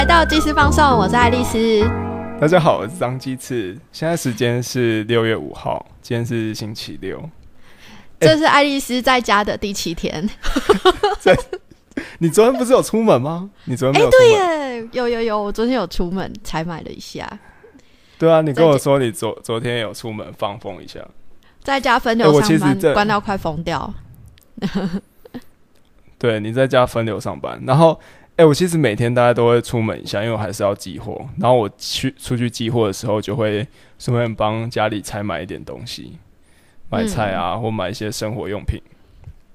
来到即时放送，我是爱丽丝。大家好，我是张鸡翅。现在时间是六月五号，今天是星期六。这是爱丽丝在家的第七天。在，你昨天不是有出门吗？你昨天哎，对耶，有有有，我昨天有出门才买了一下。对啊，你跟我说你昨昨天有出门放风一下，在家分流上班，关到快疯掉。对，你在家分流上班，然后，哎，我其实每天大家都会出门一下，因为我还是要寄货。然后我去出去寄货的时候，就会顺便帮家里采买一点东西，买菜啊，或买一些生活用品。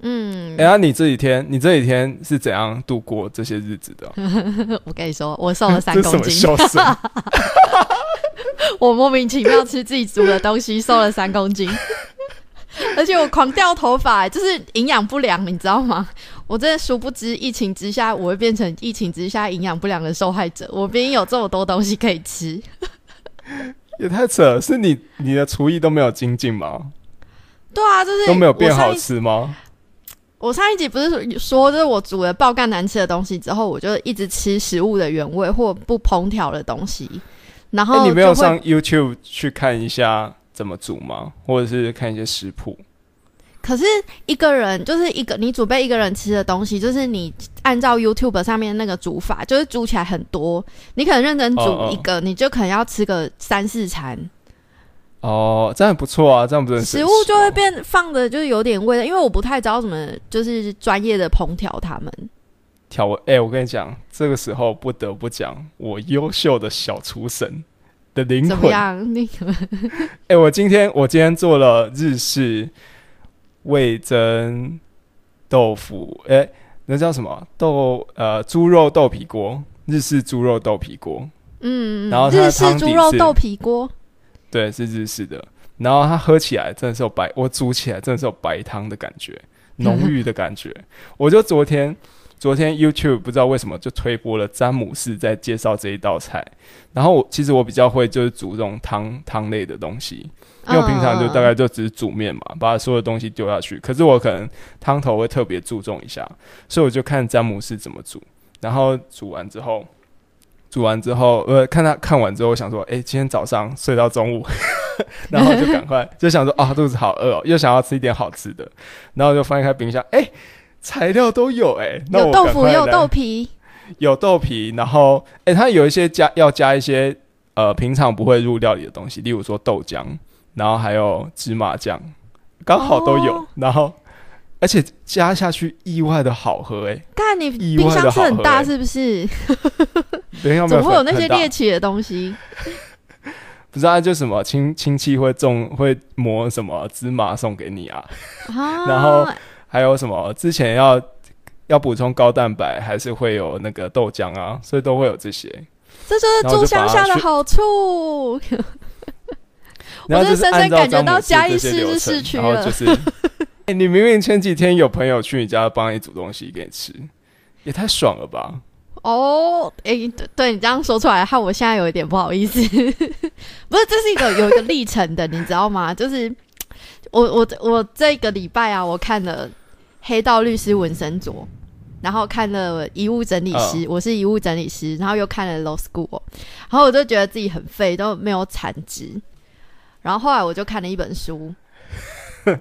嗯，哎呀，你这几天，你这几天是怎样度过这些日子的？我跟你说，我瘦了三公斤。我莫名其妙吃自己煮的东西，瘦了三公斤。而且我狂掉头发，就是营养不良，你知道吗？我真的殊不知，疫情之下我会变成疫情之下营养不良的受害者。我明明有这么多东西可以吃，也太扯了！是你你的厨艺都没有精进吗？对啊，就是都没有变好吃吗？我上一集不是说，就是我煮了爆干难吃的东西之后，我就一直吃食物的原味或不烹调的东西。然后你没有上 YouTube 去看一下？怎么煮吗？或者是看一些食谱？可是一个人就是一个你准备一个人吃的东西，就是你按照 YouTube 上面那个煮法，就是煮起来很多。你可能认真煮一个，你就可能要吃个三四餐。哦，这样不错啊，这样不是食物就会变放的，就是有点味。因为我不太知道怎么就是专业的烹调他们调味。哎，我跟你讲，这个时候不得不讲我优秀的小厨神。的灵魂？哎，我今天我今天做了日式味增豆腐，哎，那叫什么豆？呃，猪肉豆皮锅，日式猪肉豆皮锅。嗯，然后日式猪肉豆皮锅，对，是日式的。然后它喝起来真的是有白，我煮起来真的是有白汤的感觉，浓郁的感觉。我就昨天。昨天 YouTube 不知道为什么就推播了詹姆斯在介绍这一道菜，然后我其实我比较会就是煮这种汤汤类的东西，因为我平常就大概就只是煮面嘛，把所有东西丢下去。可是我可能汤头会特别注重一下，所以我就看詹姆斯怎么煮，然后煮完之后，煮完之后，呃，看他看完之后，我想说，哎，今天早上睡到中午，然后就赶快就想说，啊，肚子好饿哦，又想要吃一点好吃的，然后就翻开冰箱，哎。材料都有哎，有豆腐，有豆皮，有豆皮，然后哎，它有一些加要加一些呃平常不会入料理的东西，例如说豆浆，然后还有芝麻酱，刚好都有，然后而且加下去意外的好喝哎，看你冰箱是很大是不是？怎么会有那些猎奇的东西？不知道就什么亲亲戚会种会磨什么芝麻送给你啊，然后。还有什么？之前要要补充高蛋白，还是会有那个豆浆啊，所以都会有这些。这就是住乡下的好处。我是深深感觉到嘉义市市区了。就是，哎，你明明前几天有朋友去你家帮你煮东西给你吃，也太爽了吧？哦，哎，对你这样说出来，害我现在有一点不好意思。不是，这是一个有一个历程的，你知道吗？就是我我我这个礼拜啊，我看了。黑道律师纹身卓，然后看了遗物整理师，我是遗物整理师，然后又看了 Law School，然后我就觉得自己很废，都没有产值。然后后来我就看了一本书，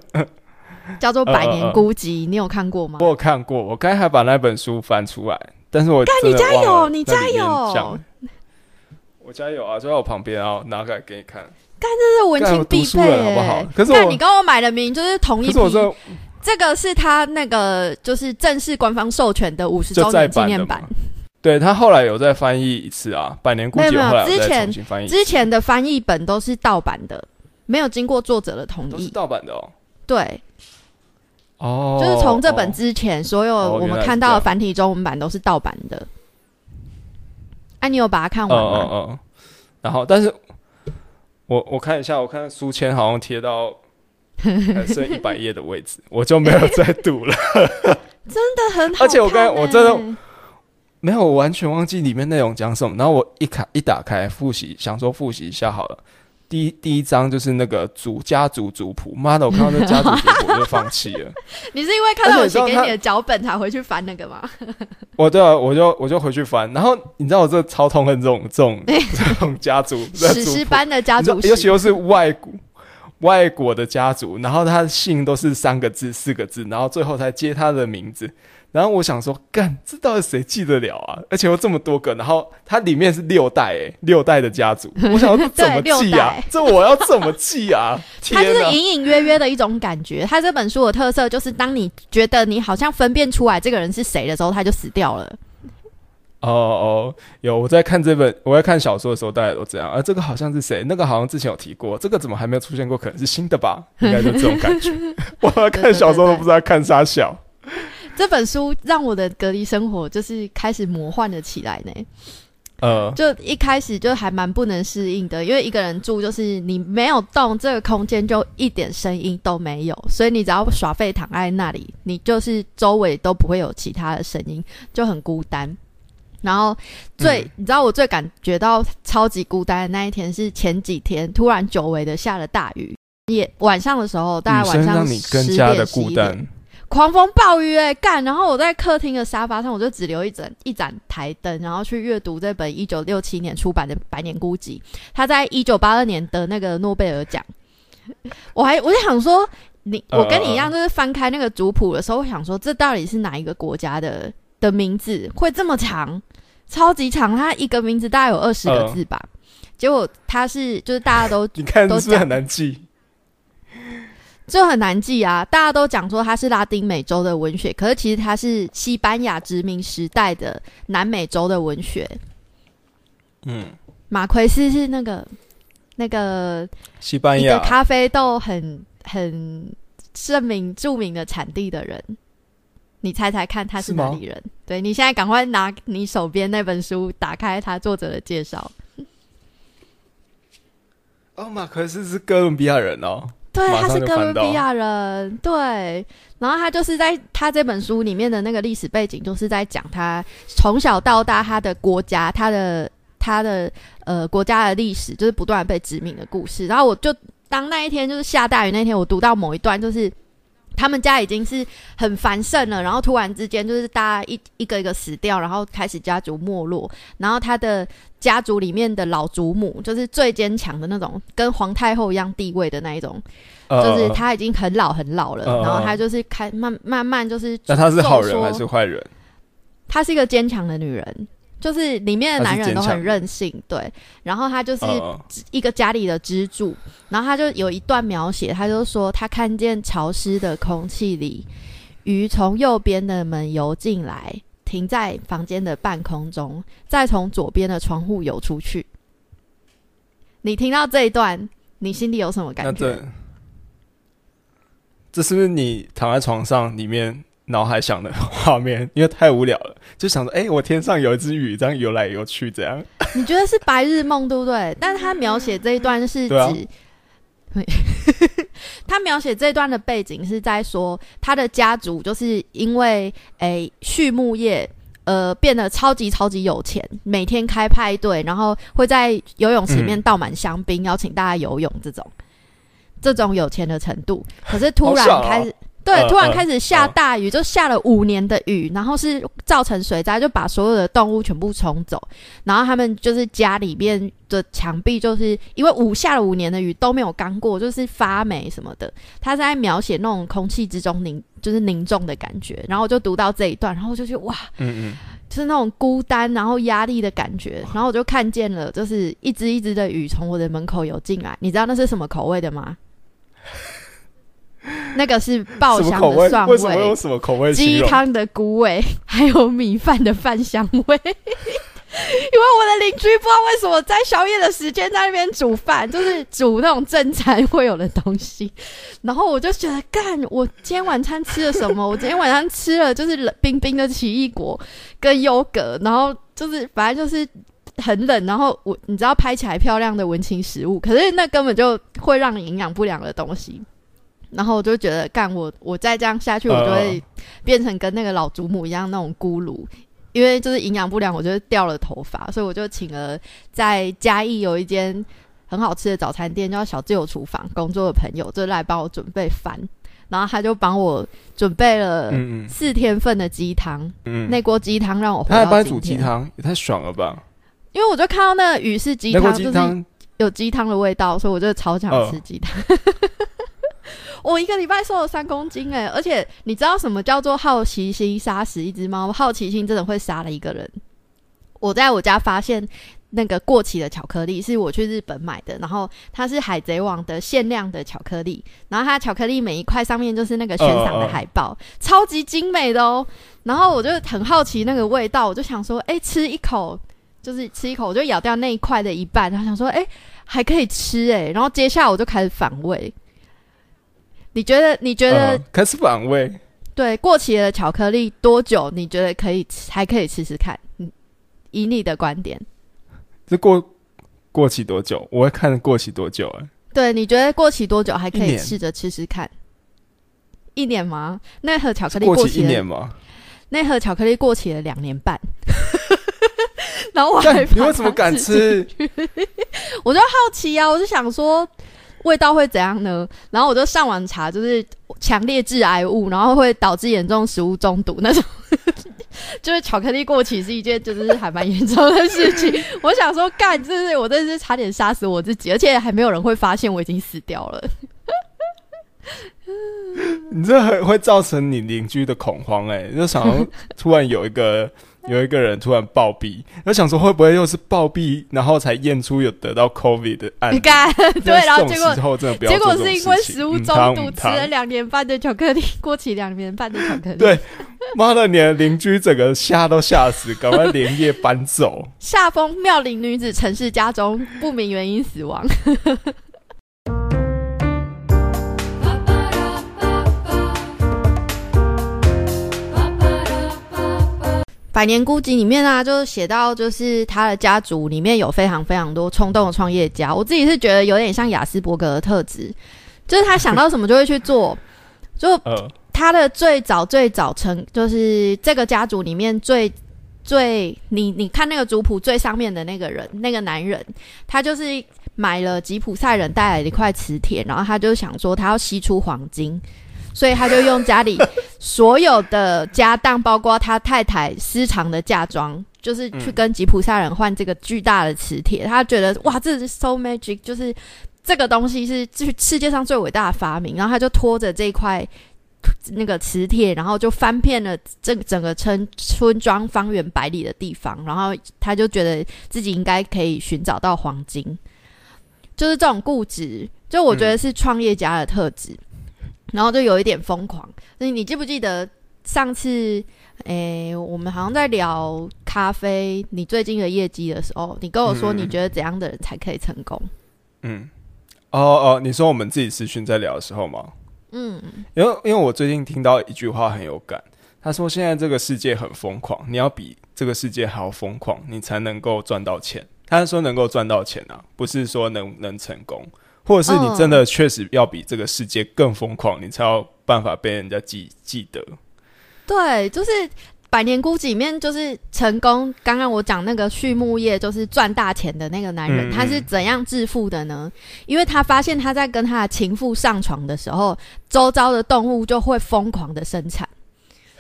叫做《百年孤寂》，你有看过吗？我有看过，我刚才把那本书翻出来，但是我看你家有，你家有，我家有啊，就在我旁边啊，拿来给你看。干，这是文青必备，好不好？可是我你跟我买的名就是同一批。这个是他那个就是正式官方授权的五十周年纪念版，对他后来有再翻译一次啊，百年孤寂后来之前之前的翻译本都是盗版的，没有经过作者的同意，盗版的哦。对，哦，就是从这本之前，所有我们看到的繁体中文版都是盗版的。哎，你有把它看完吗？嗯嗯。然后，但是我我看一下，我看书签好像贴到。还剩一百页的位置，我就没有再读了。真的很好，而且我刚我真的没有完全忘记里面内容讲什么。然后我一卡一打开复习，想说复习一下好了，第一第一章就是那个主家族族谱，妈的，我看到那家族族谱我就放弃了。你是因为看到我写给你的脚本才回去翻那个吗？我对啊，我就我就回去翻，然后你知道我这超痛恨这种这种这种家族的史诗般的家族，尤其又是外国外国的家族，然后他的姓都是三个字、四个字，然后最后才接他的名字。然后我想说，干，这到底谁记得了啊？而且又这么多个，然后它里面是六代，哎，六代的家族，我想说怎么记啊？这我要怎么记啊？它就是！隐隐约约的一种感觉。它这本书的特色就是，当你觉得你好像分辨出来这个人是谁的时候，他就死掉了。哦哦，有我在看这本，我在看小说的时候，大家都这样。啊，这个好像是谁？那个好像之前有提过，这个怎么还没有出现过？可能是新的吧？应该就这种感觉。我在看小说都不知道看啥小。这本书让我的隔离生活就是开始魔幻了起来呢。呃，就一开始就还蛮不能适应的，因为一个人住就是你没有动，这个空间就一点声音都没有，所以你只要耍废躺在那里，你就是周围都不会有其他的声音，就很孤单。然后最、嗯你知道我最感觉到超级孤单的那一天是前几天突然久违的下了大雨，也晚上的时候，大概晚上让你更加的点11点孤单。狂风暴雨哎、干！然后我在客厅的沙发上，我就只留一盏一盏台灯，然后去阅读这本一九六七年出版的《百年孤寂》。他在一九八二年得那个诺贝尔奖。我还我就想说，你呃我跟你一样，就是翻开那个族谱的时候，我想说这到底是哪一个国家的的名字会这么长，超级长，他一个名字大概有二十个呃字吧。结果他是就是大家都 你看都是是很难记？就很难记啊！大家都讲说他是拉丁美洲的文学，可是其实他是西班牙殖民时代的南美洲的文学。嗯，马奎斯是那个那个西班牙咖啡豆很很盛名著名的产地的人，你猜猜看他是哪里人？对你现在赶快拿你手边那本书，打开他作者的介绍。哦，马克斯是哥伦比亚人哦。对，他是哥伦比亚人，对。然后他就是在他这本书里面的那个历史背景，就是在讲他从小到大他的国家，他的他的呃国家的历史，就是不断被殖民的故事。然后我就当那一天就是下大雨那天，我读到某一段，就是他们家已经是很繁盛了，然后突然之间就是大家一一个一个死掉，然后开始家族没落，然后他的家族里面的老祖母就是最坚强的那种，跟皇太后一样地位的那一种。呃就是他已经很老很老了，嗯然后他就是开慢慢慢就是，那他是好人还是坏人？她是一个坚强的女人，就是里面的男人都很任性，对，然后他就是呃一个家里的支柱，然后他就有一段描写，他就说他看见潮湿的空气里，鱼从右边的门游进来，停在房间的半空中，再从左边的窗户游出去。你听到这一段，你心里有什么感觉？这这是不是你躺在床上里面脑海想的画面？因为太无聊了，就想着，哎、我天上有一只鱼，这样游来游去，这样。你觉得是白日梦，对不对？但是他描写这一段是指，他描写这一段的背景是在说，他的家族就是因为诶畜牧业。呃，变得超级超级有钱，每天开派对，然后会在游泳池里面倒满香槟，邀请大家游泳，这种这种有钱的程度。可是突然开始，对，突然开始下嗯大雨，就下了五年的雨，然后是造成水灾，就把所有的动物全部冲走。然后他们就是家里面的墙壁，就是因为五下了五年的雨都没有干过，就是发霉什么的。他是在描写那种空气之中凝，就是凝重的感觉。然后我就读到这一段，然后我就觉得哇，嗯嗯，就是那种孤单，然后压力的感觉。然后我就看见了，就是一只一只的雨从我的门口游进来。你知道那是什么口味的吗？那个是爆香？的蒜为什么用味。什么口味？鸡汤的菇味，还有米饭的饭香味。因为我的邻居不知道为什么在宵夜的时间在那边煮饭，就是煮那种正餐会有的东西。然后我就觉得，干，我今天晚餐吃了什么？我今天晚上吃了就是冷冰冰的奇异果跟优格，然后就是反正就是很冷。然后我你知道拍起来漂亮的文青食物，可是那根本就会让你营养不良的东西。然后我就觉得，干我我再这样下去，我就会变成跟那个老祖母一样那种孤独。因为就是营养不良，我就掉了头发，所以我就请了在嘉义有一间很好吃的早餐店，叫小自由厨房，工作的朋友就来帮我准备饭，然后他就帮我准备了四天份的鸡汤，嗯，那锅鸡汤让我活他还到今帮你煮鸡天，汤，也太爽了吧！因为我就看到那个鱼是鸡汤，就是有鸡汤的味道，所以我就超想嗯吃鸡汤。我一个礼拜瘦了三公斤哎、而且你知道什么叫做好奇心杀死一只猫？好奇心真的会杀了一个人。我在我家发现那个过期的巧克力，是我去日本买的，然后它是海贼王的限量的巧克力，然后它巧克力每一块上面就是那个悬赏的海报，超级精美的哦。然后我就很好奇那个味道，我就想说，哎、吃一口。就是吃一口，我就咬掉那一块的一半，然后想说，哎、还可以吃哎、然后接下来我就开始反胃。你觉得？你觉得、嗯开始反胃，对过期的巧克力多久？你觉得可以吃？还可以吃吃看？嗯，以你的观点，这过过期多久？我会看过期多久哎、对，你觉得过期多久还可以试着吃吃看？一年吗？那盒巧克力过期一年吗？那盒巧克力过期了两年半，然后我干还你为什么敢吃？我就好奇啊，我就想说味道会怎样呢？然后我就上网查，就是强烈致癌物，然后会导致严重食物中毒那种。就是巧克力过期是一件就是还蛮严重的事情。我想说，干，就是我真是差点杀死我自己，而且还没有人会发现我已经死掉了。你这很会造成你邻居的恐慌哎、就想要突然有一个 有一个人突然暴毙，我想说会不会又是暴毙，然后才验出有得到 COVID 的案例？你干 对，然后结果之后真的不要结果是因为食物中毒吃了两年半的巧克力，过期两年半的巧克力。对妈的，你的邻居整个吓都吓死，赶快连夜搬走。下风妙龄女子陈氏家中不明原因死亡。百年孤寂里面啊，就是写到，就是他的家族里面有非常非常多冲动的创业家。我自己是觉得有点像雅斯伯格的特质，就是他想到什么就会去做。就呃，他的最早最早成，就是这个家族里面最最你你看那个族谱最上面的那个人，那个男人，他就是买了吉普赛人带来的一块磁铁，然后他就想说他要吸出黄金，所以他就用家里所有的家当，包括他太太私藏的嫁妆。就是去跟吉普赛人换这个巨大的磁铁，他觉得哇，这是 so magic，就是这个东西是世世界上最伟大的发明。然后他就拖着这一块那个磁铁，然后就翻遍了这整个村村庄方圆百里的地方，然后他就觉得自己应该可以寻找到黄金，就是这种固执，就我觉得是创业家的特质，然后就有一点疯狂。所以你记不记得上次？诶，我们好像在聊咖啡，你最近的业绩的时候，你跟我说你觉得怎样的人才可以成功？嗯，哦哦，你说我们自己私讯在聊的时候吗？嗯，因为因为我最近听到一句话很有感，他说现在这个世界很疯狂，你要比这个世界还要疯狂，你才能够赚到钱。他是说能够赚到钱啊，不是说能能成功，或者是你真的确实要比这个世界更疯狂，你才有办法被人家记记得。对，就是《百年孤寂》里面就是成功。刚刚我讲那个畜牧业就是赚大钱的那个男人，嗯他是怎样致富的呢？因为他发现他在跟他的情妇上床的时候，周遭的动物就会疯狂的生产。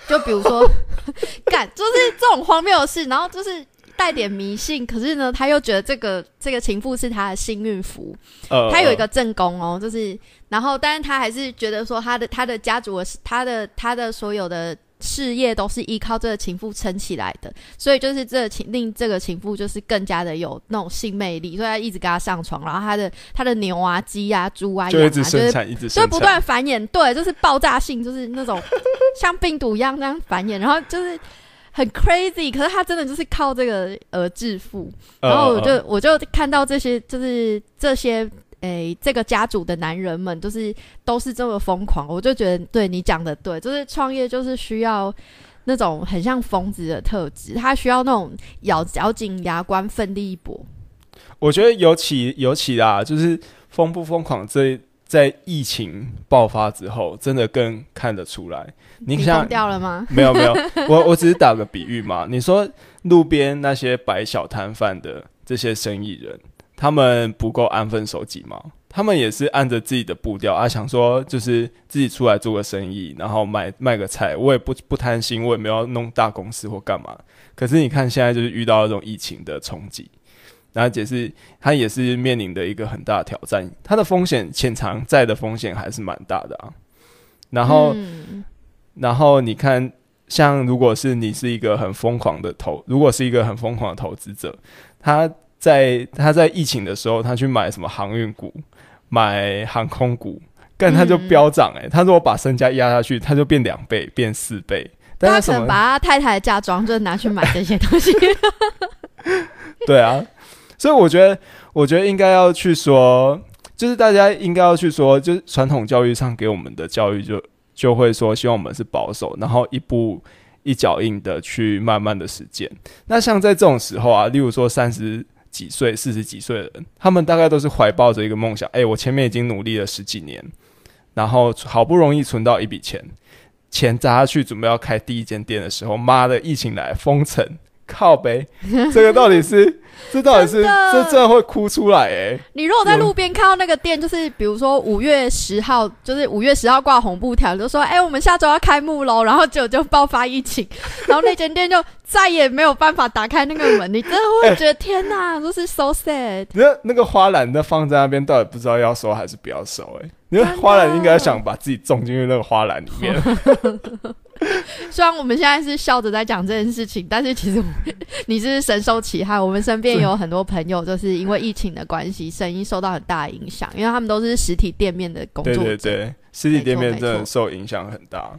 就比如说，干就是这种荒谬的事，然后就是带点迷信，可是呢，他又觉得这个这个情妇是他的幸运符，呃，他有一个正宫哦，就是，然后，但是他还是觉得说他的他的家族的他的他的所有的事业都是依靠这个情妇撑起来的，所以就是这情令这个情妇就是更加的有那种性魅力，所以他一直跟他上床，然后他的他的牛啊、鸡啊、猪啊、就羊啊，就是一直生产，一直就，不断繁衍，对，就是爆炸性，就是那种像病毒一样那样繁衍，然后就是很 crazy，可是他真的就是靠这个而致富。呃然后我就呃我就看到这些，就是这些诶，这个家族的男人们，就是都是这么疯狂，我就觉得对你讲的对，就是创业就是需要那种很像疯子的特质，他需要那种咬咬紧牙关奋力一搏。我觉得尤其尤其啦，就是疯不疯狂这。在疫情爆发之后，真的更看得出来。你你像掉了吗？没有没有，我我只是打个比喻嘛。你说路边那些摆小摊贩的这些生意人，他们不够安分守己吗？他们也是按着自己的步调啊，想说就是自己出来做个生意，然后卖卖个菜，我也不不贪心，我也没有弄大公司或干嘛。可是你看现在就是遇到这种疫情的冲击，然后也是他也是面临的一个很大的挑战，他的风险潜藏在的风险还是蛮大的啊。然后，然后你看，像如果是你是一个很疯狂的投，如果是一个很疯狂的投资者，他在他在疫情的时候，他去买什么航运股。买航空股，但他就飙涨哎！他如果把身家压下去，他就变两倍，变四倍。他可能把他太太的嫁妆就拿去买这些东西。对啊，所以我觉得，我觉得应该要去说，就是大家应该要去说，就是传统教育上给我们的教育，就就会说，希望我们是保守，然后一步一脚印的去慢慢的实践。那像在这种时候啊，例如说三十。几岁、四十几岁的人，他们大概都是怀抱着一个梦想。哎，我前面已经努力了十几年，然后好不容易存到一笔钱，钱砸下去，准备要开第一间店的时候，妈的，疫情来封城。靠呗，这个到底是，这到底是，这真的会哭出来哎！你如果在路边看到那个店，就是比如说五月十号，就是五月十号挂红布条，就说哎，我们下周要开幕喽，然后就就爆发疫情，然后那间店就再也没有办法打开那个门，你真的会觉得天哪，都是 so sad。那那个花篮那放在那边，到底不知道要收还是不要收？哎，因为花篮应该想把自己种进去那个花篮里面。虽然我们现在是笑着在讲这件事情，但是其实 你是深受其害。我们身边有很多朋友，就是因为疫情的关系，生意受到很大的影响，因为他们都是实体店面的工作者。对对对，实体店面真的受影响很大。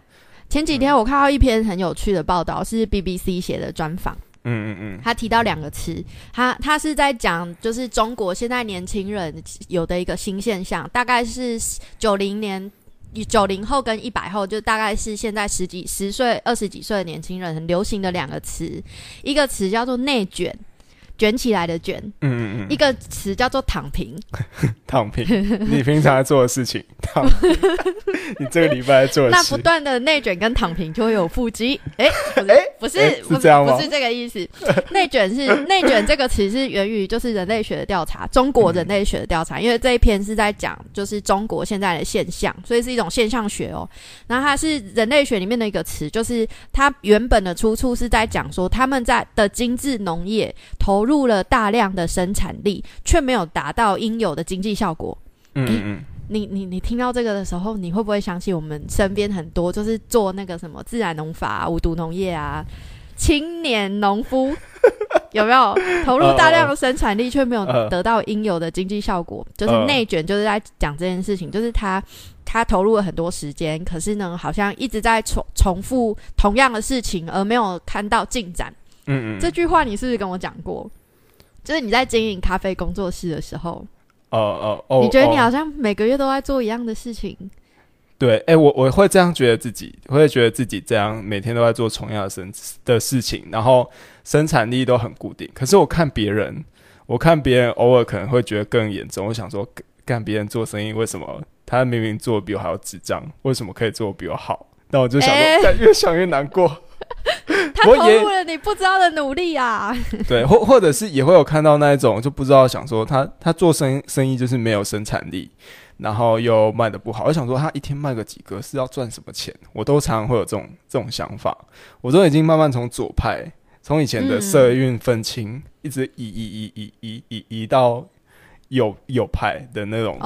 前几天我看到一篇很有趣的报道，是 BBC 写的专访。嗯嗯嗯，他提到两个词，他他是在讲，就是中国现在年轻人有的一个新现象，大概是九零年。九零后跟一百后，就大概是现在十几、十岁、二十几岁的年轻人很流行的两个词，一个词叫做内卷。卷起来的卷，嗯嗯嗯，一个词叫做躺平，躺平。你平常在做的事情，躺。你这个礼拜做的那不断的内卷跟躺平就会有腹肌。哎哎，不是是这样吗？不是这个意思。内卷是内卷这个词是源于就是人类学的调查，中国人类学的调查。因为这一篇是在讲就是中国现在的现象，所以是一种现象学哦。然后它是人类学里面的一个词，就是它原本的出处是在讲说他们在的精致农业投。入了大量的生产力，却没有达到应有的经济效果。嗯嗯，你你你听到这个的时候，你会不会想起我们身边很多就是做那个什么自然农法、无毒农业啊，青年农夫 有没有投入大量的生产力，却没有得到应有的经济效果？就是内卷，就是在讲这件事情，就是他他投入了很多时间，可是呢，好像一直在重重复同样的事情，而没有看到进展。嗯嗯，这句话你是不是跟我讲过？就是你在经营咖啡工作室的时候，哦哦哦，你觉得你好像每个月都在做一样的事情？对，哎，我我会这样觉得自己，会觉得自己这样每天都在做同样的生的事情，然后生产力都很固定。可是我看别人，我看别人偶尔可能会觉得更严重。我想说，干别人做生意，为什么他明明做比我还要智障？为什么可以做比我好？那我就想说，越想越难过。他投入了你不知道的努力啊！对，或或者是也会有看到那一种就不知道想说他他做生生意就是没有生产力，然后又卖的不好。我想说他一天卖个几个是要赚什么钱？我都常常会有这种这种想法。我都已经慢慢从左派，从以前的社运分清，一直移移移移移移移到。有有派的那种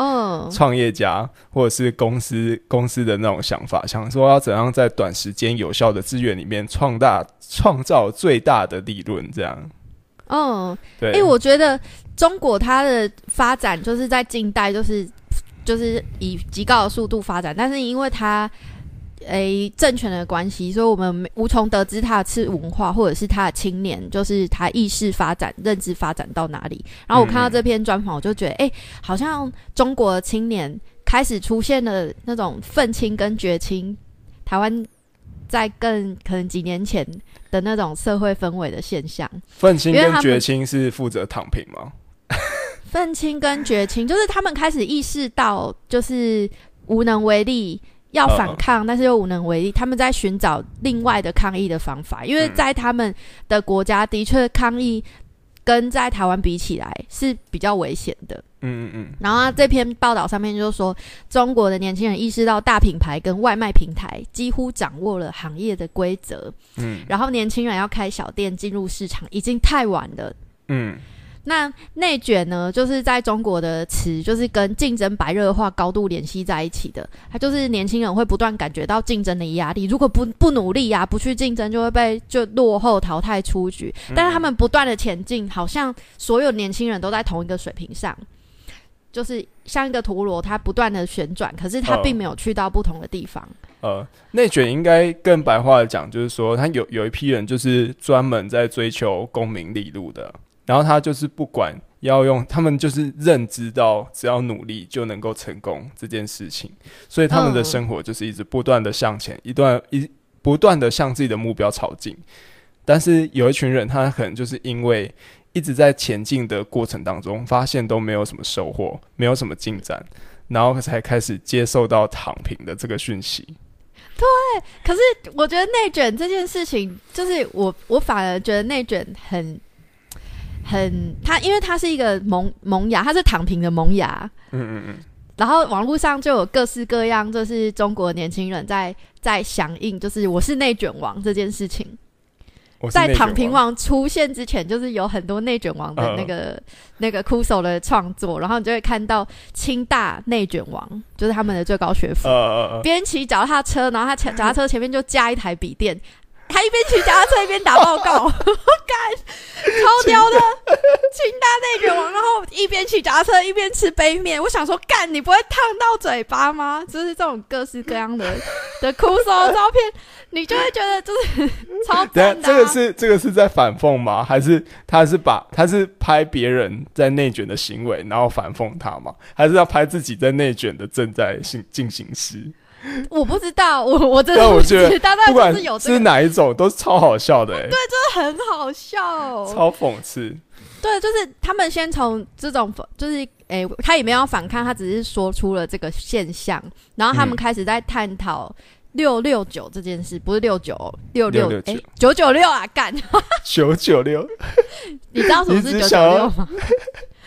创业家，或者是公司公司的那种想法，想说要怎样在短时间有效的资源里面创大创造最大的利润，这样。嗯，对。哎，我觉得中国它的发展就是在近代，就是就是以极高的速度发展，但是因为它。诶，政权的关系，所以我们无从得知他的次文化，或者是他的青年，就是他意识发展、认知发展到哪里。然后我看到这篇专访，我就觉得，哎，好像中国青年开始出现了那种愤青跟绝青。台湾在更可能几年前的那种社会氛围的现象，愤青跟绝青是负责躺平吗？愤青跟绝青就是他们开始意识到，就是无能为力。要反抗，但是又无能为力。他们在寻找另外的抗议的方法，因为在他们的国家的确抗议跟在台湾比起来是比较危险的。嗯嗯嗯，然后他这篇报道上面就说，中国的年轻人意识到大品牌跟外卖平台几乎掌握了行业的规则，嗯然后年轻人要开小店进入市场已经太晚了。嗯那内卷呢，就是在中国的词，就是跟竞争白热化高度联系在一起的。它就是年轻人会不断感觉到竞争的压力，如果不不努力啊，不去竞争，就会被就落后淘汰出局。但是他们不断的前进，好像所有年轻人都在同一个水平上，就是像一个陀螺，它不断的旋转，可是它哦并没有去到不同的地方。呃，内卷应该更白话的讲，就是说他有有一批人就是专门在追求功名利禄的，然后他就是不管要用，他们就是认知到只要努力就能够成功这件事情，所以他们的生活就是一直不断的向前，一段一不断的向自己的目标朝进。但是有一群人，他可能就是因为一直在前进的过程当中，发现都没有什么收获，没有什么进展，然后才开始接受到躺平的这个讯息。对可是我觉得内卷这件事情，就是我我反而觉得内卷很很他，因为他是一个萌萌芽，他是躺平的萌芽。嗯嗯嗯。然后网络上就有各式各样，就是中国年轻人在在响应，就是我是内卷王这件事情。在躺平王出现之前，就是有很多内卷王的那个、那个酷手的创作，然后你就会看到清大内卷王，就是他们的最高学府呃。呃呃，边骑脚踏车，然后他脚 脚踏车前面就加一台笔电，他一边骑脚踏车一边打报告，干超屌的，清大内卷王，然后一边骑脚踏车一边吃杯面，我想说干你不会烫到嘴巴吗？就是这种各式各样的 的酷手的照片，你就会觉得就是 超等下赞的、啊。这个是这个是在反讽吗？还是他是把他是拍别人在内卷的行为，然后反讽他吗？还是要拍自己在内卷的正在进进行时？我不知道，我我真的不知道，但不管就是有这，是哪一种，都是超好笑的、欸，对，真的很好笑、超讽刺。对，就是他们先从这种，就是诶、他也没有反抗，他只是说出了这个现象，然后他们嗯开始在探讨六六九这件事，不是六九六六669诶九九六啊，干！九九六，你知道什么是 九九六吗？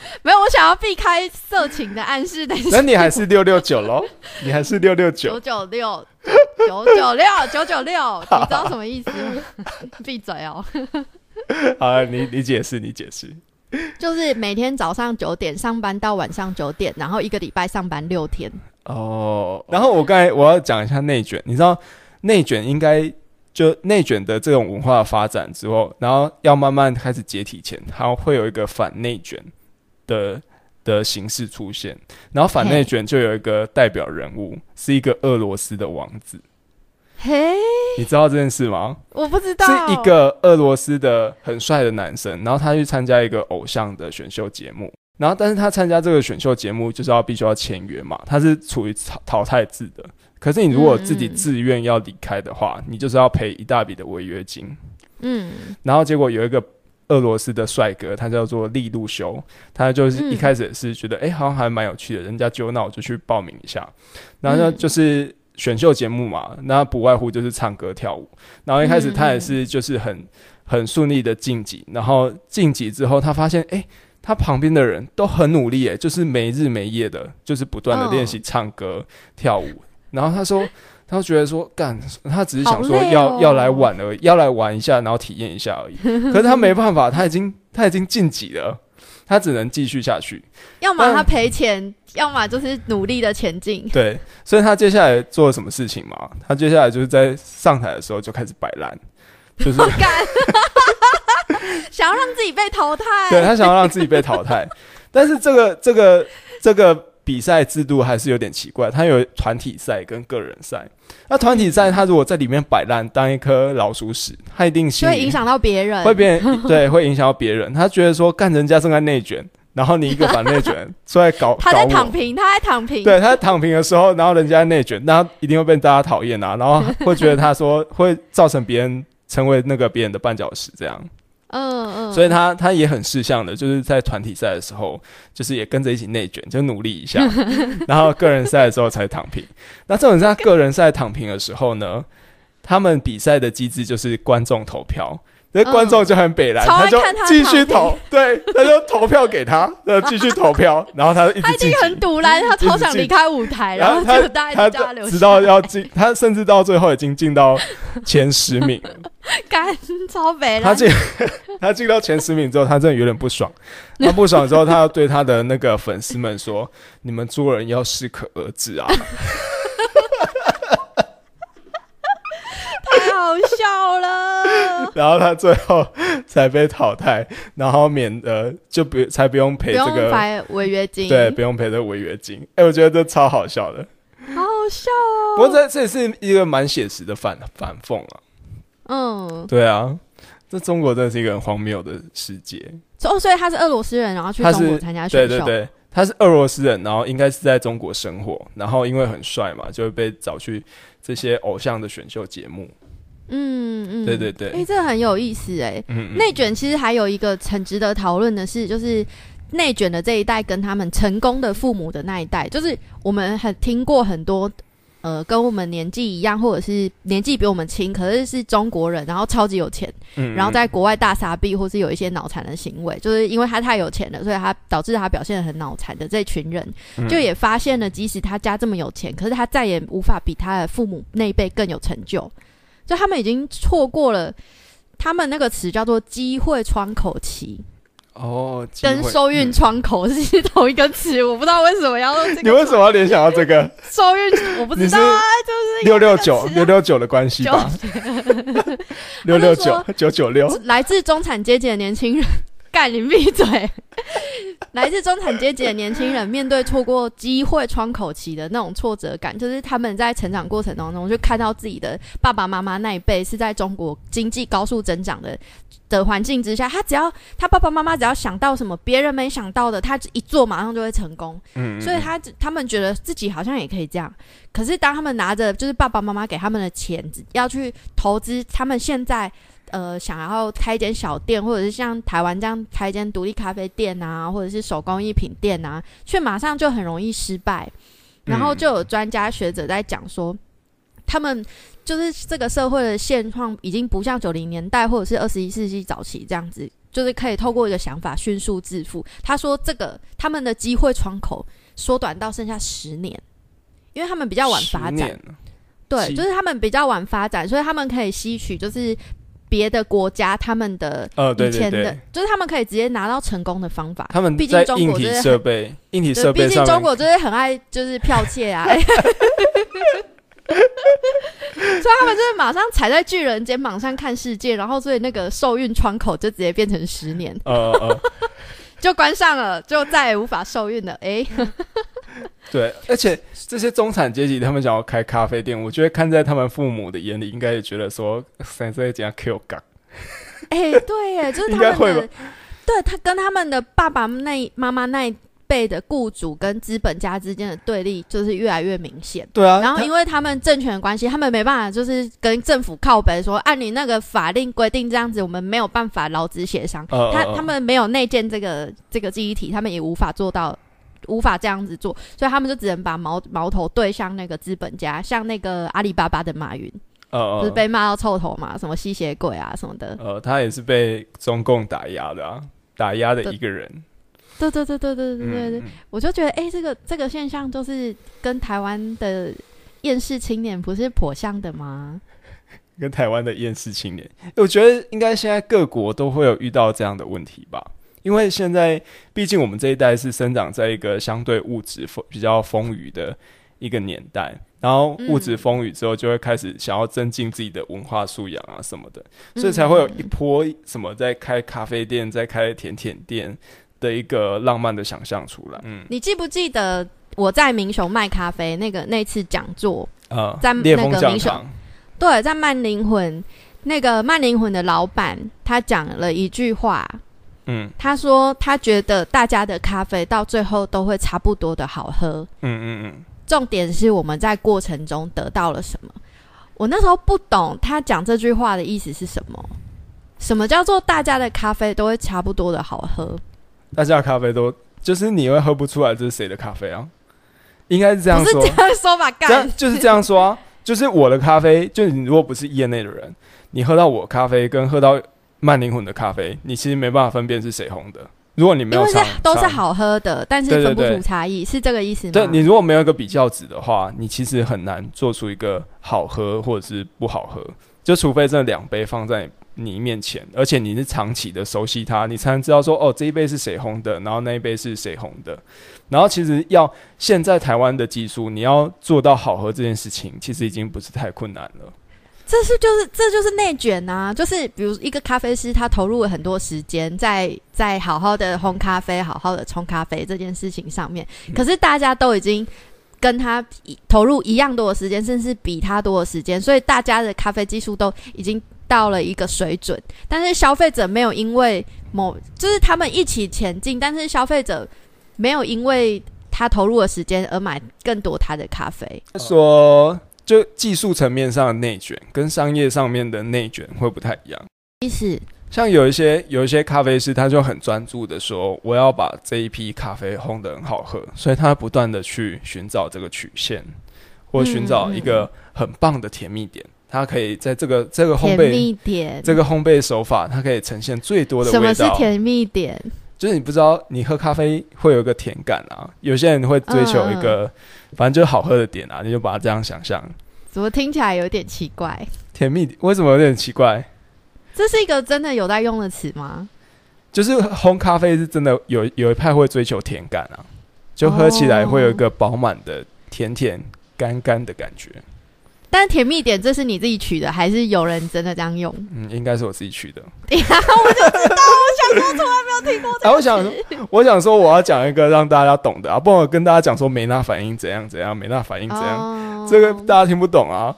没有，我想要避开色情的暗示，但是那你还是六六九喽？你还是六六九九？九六九九六九九六，你知道什么意思吗？闭嘴哦！好啊，你你解释，你解释。就是每天早上九点上班到晚上九点，然后一个礼拜上班六天。哦，然后我刚才我要讲一下内卷，你知道内卷应该就内卷的这种文化发展之后，然后要慢慢开始解体前，它会有一个反内卷的的形式出现，然后反内卷就有一个代表人物是一个俄罗斯的王子，嘿，你知道这件事吗？我不知道，是一个俄罗斯的很帅的男生，然后他去参加一个偶像的选秀节目，然后但是他参加这个选秀节目就是要必须要签约嘛，他是处于淘淘汰制的。可是你如果自己自愿要离开的话，你就是要赔一大笔的违约金。嗯。然后结果有一个俄罗斯的帅哥，他叫做利路修，他就是一开始也是觉得哎、诶好像还蛮有趣的，人家揪那我就去报名一下。然后呢嗯就是选秀节目嘛，那不外乎就是唱歌跳舞。然后一开始他也是就是很很顺利的晋级，然后晋级之后他发现哎。诶他旁边的人都很努力，诶，就是没日没夜的，就是不断的练习唱歌、跳舞。然后他说，他觉得说，干，他只是想说要、哦要来玩而已，要来玩一下，然后体验一下而已。可是他没办法，他已经他已经晋级了，他只能继续下去。要么他赔钱，要么就是努力的前进。对，所以他接下来做了什么事情嘛？他接下来就是在上台的时候就开始摆烂，就是干，想要让自己被淘汰。对他想要让自己被淘汰。但是这个这个这个比赛制度还是有点奇怪，他有团体赛跟个人赛。那团体赛他如果在里面摆烂，当一颗老鼠屎，他一定心会影响到别人。会别人对会影响到别人。他觉得说干人家正在内卷，然后你一个反内卷出来搞 他。在躺平，他在躺平。对，他在躺平的时候，然后人家内卷，那他一定会被大家讨厌啊，然后会觉得他说会造成别人成为那个别人的绊脚石这样。嗯嗯，所以他他也很识相的，就是在团体赛的时候，就是也跟着一起内卷，就努力一下，然后个人赛的时候才躺平。那这种在个人赛躺平的时候呢，他们比赛的机制就是观众投票，那观众就很北蓝，他就继续投，对，他就投票给他，呃，继续投票，然后他一直他已经很堵然，他超想离开舞台，然后他就大家他直，到要进，他甚至到最后已经进到前十名。了。干超北蓝，他进他进到前十名之后，他真的有点不爽。他不爽之后，他要对他的那个粉丝们说：“你们做人要适可而止啊 太好笑了！”，然后他最后才被淘汰，然后免得就不才不用赔这个赔违约金，对，不用赔这个违约金。哎、我觉得这超好笑的。好好笑哦。不过这这也是一个蛮写实的反反讽啊。嗯，对啊，这中国真的是一个很荒谬的世界。哦，所以他是俄罗斯人，然后去中国参加选秀，对对对，他是俄罗斯人，然后应该是在中国生活，然后因为很帅嘛，就会被找去这些偶像的选秀节目。嗯嗯，对对对哎、这很有意思哎。内卷其实还有一个很值得讨论的是，就是内卷的这一代跟他们成功的父母的那一代，就是我们很听过很多。呃，跟我们年纪一样，或者是年纪比我们轻，可是是中国人，然后超级有钱，嗯然后在国外大撒币，或是有一些脑残的行为，就是因为他太有钱了，所以他导致他表现的很脑残的这群人，嗯。就也发现了，即使他家这么有钱，可是他再也无法比他的父母那一辈更有成就，就他们已经错过了。他们那个词叫做机会窗口期，哦，跟收运嗯窗口是同一个词，我不知道为什么要用这个。你为什么要联想到这个收运？我不知道啊，就是六六九六六九的关系吧？六六九九九六，来自中产阶级的年轻人，干你闭嘴！来自中产阶级的年轻人面对错过机会窗口期的那种挫折感，就是他们在成长过程当中就看到自己的爸爸妈妈那一辈是在中国经济高速增长的的环境之下，他只要他爸爸妈妈只要想到什么别人没想到的，他一做马上就会成功。嗯，所以他他们觉得自己好像也可以这样，可是当他们拿着就是爸爸妈妈给他们的钱，要去投资他们现在呃想要开一间小店，或者是像台湾这样开一间独立咖啡店啊，或者是手工艺品店啊，却马上就很容易失败。然后就有专家学者在讲说，他们就是这个社会的现况已经不像九零年代或者是二十一世纪早期这样子，就是可以透过一个想法迅速致富。他说，这个他们的机会窗口缩短到剩下十年，因为他们比较晚发展，对，就是他们比较晚发展，所以他们可以吸取就是别的国家他们的呃，对对以前的，对，就是他们可以直接拿到成功的方法。他们毕竟中国就是设备、硬体，设备毕竟中国就是很爱就是剽窃啊，所以他们就是马上踩在巨人肩膀上看世界，然后所以那个受孕窗口就直接变成十年，呃呃，就关上了，就再也无法受孕了。诶，对，而且这些中产阶级他们想要开咖啡店，我觉得看在他们父母的眼里，应该也觉得说，三这这样 Q 港，哎、对耶，就是他 应该会们的，对他跟他们的爸爸那妈妈那一辈的雇主跟资本家之间的对立，就是越来越明显。对啊，然后因为他们政权的关系，他们没办法就是跟政府靠北说，按你那个法令规定这样子，我们没有办法劳资协商。他他们没有内建这个这个记忆体，他们也无法做到。无法这样子做，所以他们就只能把矛矛头对向那个资本家，像那个阿里巴巴的马云，呃就是被骂到臭头嘛，什么吸血鬼啊什么的。呃，他也是被中共打压的啊，打压的一个人。对对对对对对对对，嗯，我就觉得，哎、这个这个现象就是跟台湾的厌世青年不是颇像的吗？跟台湾的厌世青年，我觉得应该现在各国都会有遇到这样的问题吧。因为现在毕竟我们这一代是生长在一个相对物质丰比较丰裕的一个年代，然后物质丰裕之后，就会开始想要增进自己的文化素养啊什么的，所以才会有一波什么在开咖啡店、在开甜甜店的一个浪漫的想象出来。嗯，你记不记得我在明雄卖咖啡那个那次讲座？呃，在那个明雄，对，在慢灵魂那个慢灵魂的老板，他讲了一句话，嗯他说他觉得大家的咖啡到最后都会差不多的好喝，嗯嗯嗯，重点是我们在过程中得到了什么。我那时候不懂他讲这句话的意思是什么。什么叫做大家的咖啡都会差不多的好喝？大家的咖啡都就是你会喝不出来这是谁的咖啡啊？应该是这样说不是这，样说吧？这样干，就是这样说啊。就是我的咖啡，就是你如果不是业内的人，你喝到我咖啡跟喝到慢灵魂的咖啡，你其实没办法分辨是谁烘的。如果你没因为是有尝，都是好喝的，但是分不出差异，是这个意思吗？对你如果没有一个比较值的话，你其实很难做出一个好喝或者是不好喝。就除非这两杯放在你面前，而且你是长期的熟悉它，你才能知道说哦这一杯是谁烘的，然后那一杯是谁烘的。然后其实要现在台湾的技术，你要做到好喝这件事情，其实已经不是太困难了。这是就是这就是内卷啊！就是比如一个咖啡师，他投入了很多时间在在好好的烘咖啡、好好的冲咖啡这件事情上面，可是大家都已经跟他一投入一样多的时间，甚至比他多的时间，所以大家的咖啡技术都已经到了一个水准，但是消费者没有因为某就是他们一起前进，但是消费者没有因为他投入的时间而买更多他的咖啡。说就技术层面上的内卷跟商业上面的内卷会不太一样。意思像有一些有一些咖啡师，他就很专注的说，我要把这一批咖啡烘得很好喝，所以他不断的去寻找这个曲线，或寻找一个很棒的甜蜜点。他可以在这个这个烘焙甜蜜点，这个烘焙手法，它可以呈现最多的什么味道。是甜蜜点？就是你不知道，你喝咖啡会有一个甜感啊。有些人会追求一嗯个，反正就是好喝的点啊，你就把它这样想象。怎么听起来有点奇怪？甜蜜为什么有点奇怪？这是一个真的有在用的词吗？就是烘咖啡是真的有有一派会追求甜感啊，就喝起来会有一个饱满的甜甜干干的感觉。但甜蜜点这是你自己取的，还是有人真的这样用？嗯，应该是我自己取的。对呀，我就知道，我想说从来没有听过这啊，个我想我想说我要讲一个让大家懂的啊，不然我跟大家讲说梅纳反应怎样怎样，梅纳反应怎样，哦这个大家听不懂啊。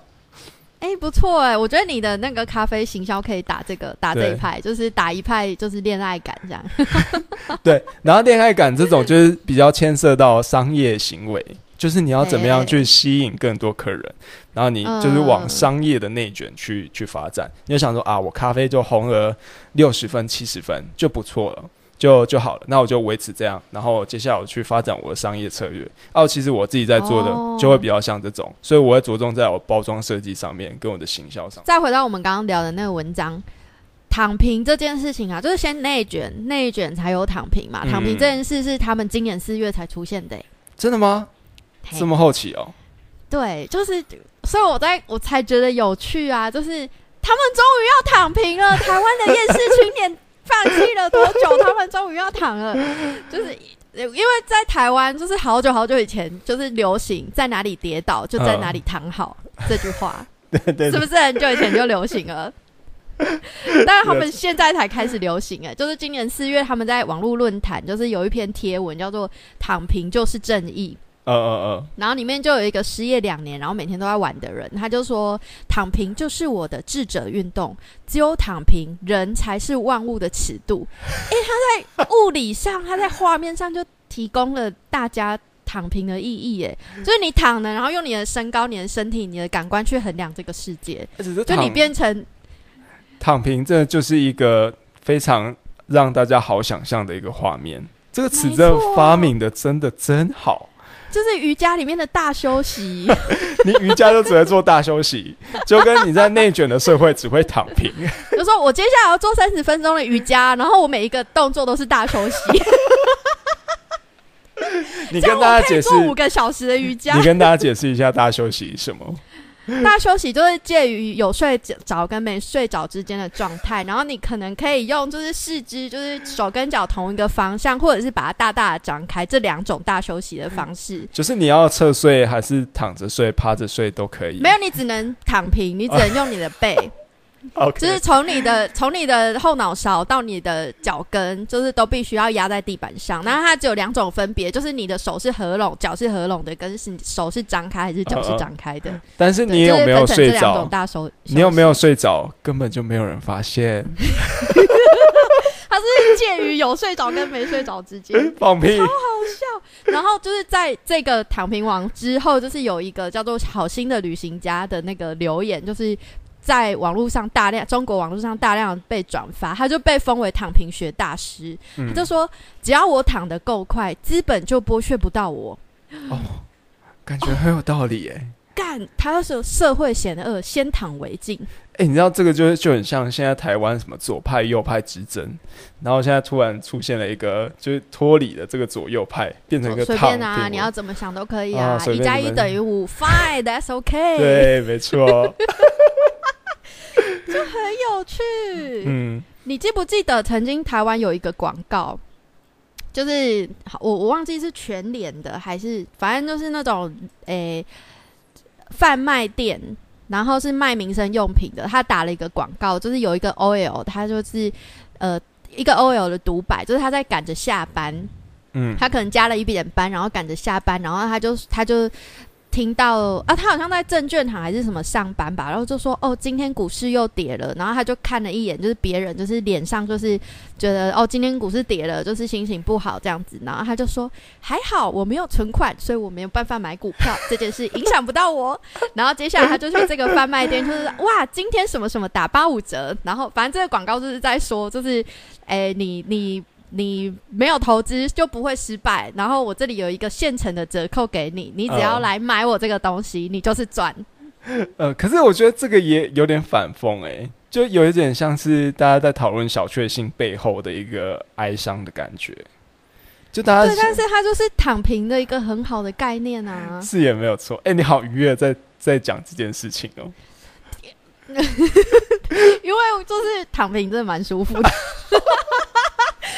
哎、不错哎，我觉得你的那个咖啡行销可以打这个打这一派，就是打一派就是恋爱感这样。对，然后恋爱感这种就是比较牵涉到商业行为，就是你要怎么样去吸引更多客人，然后你就是往嗯商业的内卷去去发展。你就想说啊，我咖啡就红了六十分、七十分就不错了。就就好了，那我就维持这样，然后接下来我去发展我的商业策略。哦、其实我自己在做的哦就会比较像这种，所以我会着重在我包装设计上面，跟我的行销上。再回到我们刚刚聊的那个文章，躺平这件事情啊，就是先内卷，内卷才有躺平嘛。嗯躺平这件事是他们今年四月才出现的欸、真的吗？嘿这么好奇哦？对，就是，所以我在我才觉得有趣啊，就是他们终于要躺平了，台湾的厌世青年放弃了多久？他们终于要躺了，就是因为在台湾，就是好久好久以前，就是流行在哪里跌倒就在哪里躺好、这句话，对对是不是很久以前就流行了？但是他们现在才开始流行哎，就是今年四月他们在网络论坛，就是有一篇贴文叫做“躺平就是正义”，呃呃然后里面就有一个失业两年，然后每天都在玩的人，他就说：“躺平就是我的智者运动，只有躺平，人才是万物的尺度。”诶，他在物理上，他在画面上就提供了大家躺平的意义，耶，就是你躺了，然后用你的身高、你的身体、你的感官去衡量这个世界，就你变成躺平，真的就是一个非常让大家好想象的一个画面。这个词没真的发明的真的真好。就是瑜伽里面的大休息。你瑜伽就只会做大休息，就跟你在内卷的社会只会躺平。就说我接下来要做三十分钟的瑜伽，然后我每一个动作都是大休息，你跟大家解释，做五个小时的瑜伽你。跟大家解释一下大休息什么？大休息就是介于有睡着跟没睡着之间的状态，然后你可能可以用就是四肢，就是手跟脚同一个方向，或者是把它大大的张开，这两种大休息的方式。就是你要侧睡还是躺着睡、趴着睡都可以。没有，你只能躺平，你只能用你的背，，OK，就是从你的从你的后脑勺到你的脚跟，就是都必须要压在地板上。然后它只有两种分别，就是你的手是合拢，脚是合拢的，跟是手是张开还是脚是张开的。但是你有没有睡着？你有没有？睡着？根本就没有人发现。它是介于有睡着跟没睡着之间。放屁！好笑然后就是在这个躺平王之后，就是有一个叫做“好心的旅行家”的那个留言，就是在网络上大量中国网络上大量被转发，他就被封为躺平学大师。嗯他就说，只要我躺得够快，资本就剥削不到我。哦感觉很有道理耶。干，他是社会险恶，先躺为敬。哎、你知道这个就是就很像现在台湾什么左派右派之争，然后现在突然出现了一个就是脱离了这个左右派，变成一个随躺便啊，平你要怎么想都可以啊啊。一加一等于五，fine，that's okay。，对，没错，很有趣。嗯。你记不记得曾经台湾有一个广告，就是我我忘记是全脸的还是反正就是那种诶、贩卖店，然后是卖民生用品的，他打了一个广告，就是有一个 OL，他就是呃一个 OL 的独白，就是他在赶着下班，嗯。他可能加了一点班，然后赶着下班，然后他就他就听到啊，他好像在证券行还是什么上班吧，然后就说哦，今天股市又跌了，然后他就看了一眼，就是别人就是脸上就是觉得哦，今天股市跌了，就是心情不好这样子，然后他就说还好我没有存款，所以我没有办法买股票，这件事影响不到我。然后接下来他就去这个贩卖店，就是哇，今天什么什么打八五折，然后反正这个广告就是在说，就是哎，你你。你没有投资就不会失败，然后我这里有一个现成的折扣给你，你只要嗯来买我这个东西，你就是赚。呃，可是我觉得这个也有点反讽哎、就有一点像是大家在讨论小确幸背后的一个哀伤的感觉，就大家对，但是它就是躺平的一个很好的概念啊。是也没有错。哎、你好愉悦在在讲这件事情哦、因为就是躺平真的蛮舒服的。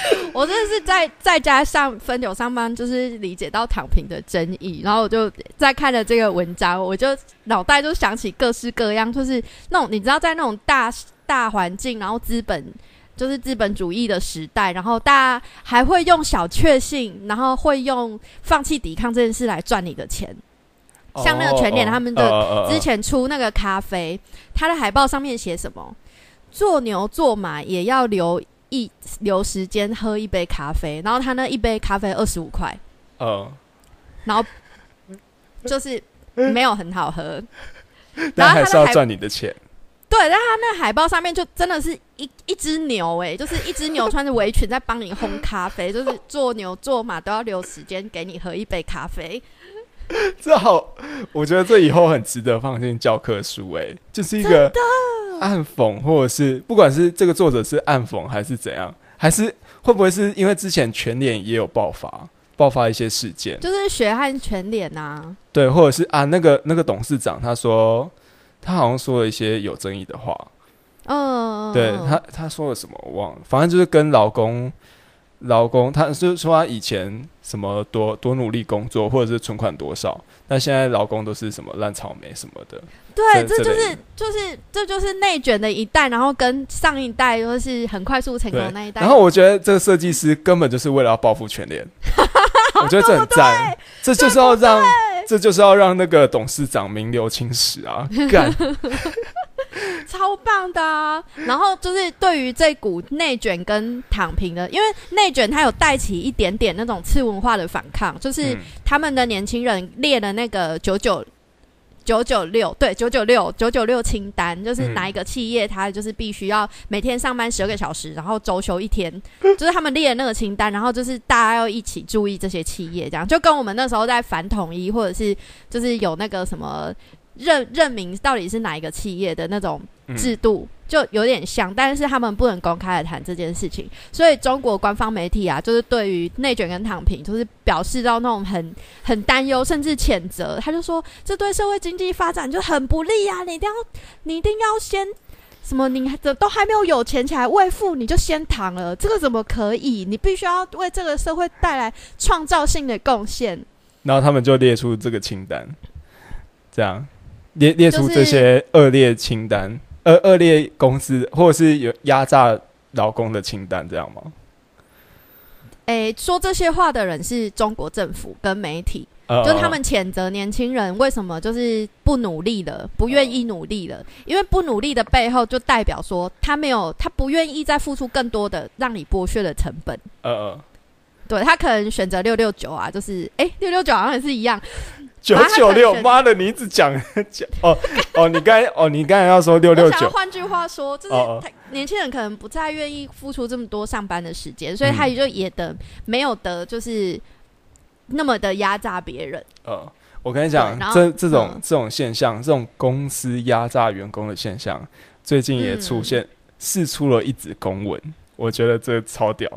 我真的是在在家上分流上班，就是理解到躺平的争议，然后我就在看了这个文章，我就脑袋就想起各式各样，就是那种你知道在那种大大环境，然后资本就是资本主义的时代，然后大家还会用小确幸，然后会用放弃抵抗这件事来赚你的钱。像那个全脸他们的的之前出那个咖啡，它的海报上面写什么？做牛做马也要留一留时间喝一杯咖啡，然后他那一杯咖啡二十五块，呃，然后就是没有很好喝。但还是要赚你的钱。对，但他那海报上面就真的是一一只牛、欸，就是一只牛穿着围裙在帮你烘咖啡，就是做牛做马都要留时间给你喝一杯咖啡。这好，我觉得这以后很值得放进教科书、哎，就是一个暗讽，或者是不管是这个作者是暗讽还是怎样，还是会不会是因为之前全脸也有爆发，爆发一些事件，就是血汗全脸呐、对，或者是啊，那个那个董事长他说他好像说了一些有争议的话，嗯，对他他说了什么我忘了，反正就是跟劳工。劳工，他是说他以前什么多多努力工作，或者是存款多少，但现在劳工都是什么烂草莓什么的，对，这这就是就是这就是内卷的一代，然后跟上一代都是很快速成功的那一代。然后我觉得这个设计师根本就是为了要报复全联，我觉得这很赞，这就是要让这就是要让那个董事长名留青史啊！干，超棒的、啊。然后就是对于这股内卷跟躺平的，因为内卷它有带起一点点那种次文化的反抗，就是嗯他们的年轻人列了那个九九。九九六对九九六九九六清单，就是嗯哪一个企业它就是必须要每天上班十二个小时，然后周休一天，就是他们列的那个清单，然后就是大家要一起注意这些企业，这样就跟我们那时候在反统一或者是就是有那个什么认认明到底是哪一个企业的那种嗯制度，就有点像，但是他们不能公开的谈这件事情，所以中国官方媒体啊，就是对于内卷跟躺平，就是表示到那种很很担忧，甚至谴责。他就说，这对社会经济发展就很不利啊！你一定要，你一定要先什么？你还都还没有有钱起来为富，你就先躺了，这个怎么可以？你必须要为这个社会带来创造性的贡献。然后他们就列出这个清单，这样列列出这些恶劣清单，恶恶劣公司或者是有压榨劳工的清单，这样吗？诶，说这些话的人是中国政府跟媒体，呃就是他们谴责年轻人为什么就是不努力了，不愿意努力了，因为不努力的背后就代表说他没有，他不愿意再付出更多的让你剥削的成本。呃呃对他可能选择六六九啊，就是诶，六六九好像也是一样，九九六，妈的，你一直讲 讲哦 哦，你刚哦，你刚才要说六六九，换句话说，就是年轻人可能不再愿意付出这么多上班的时间，所以嗯他也就也得没有得就是那么的压榨别人。呃，我跟你讲这这种、嗯这种现象，这种公司压榨员工的现象，最近也出现，嗯释出了一纸公文，我觉得这超屌。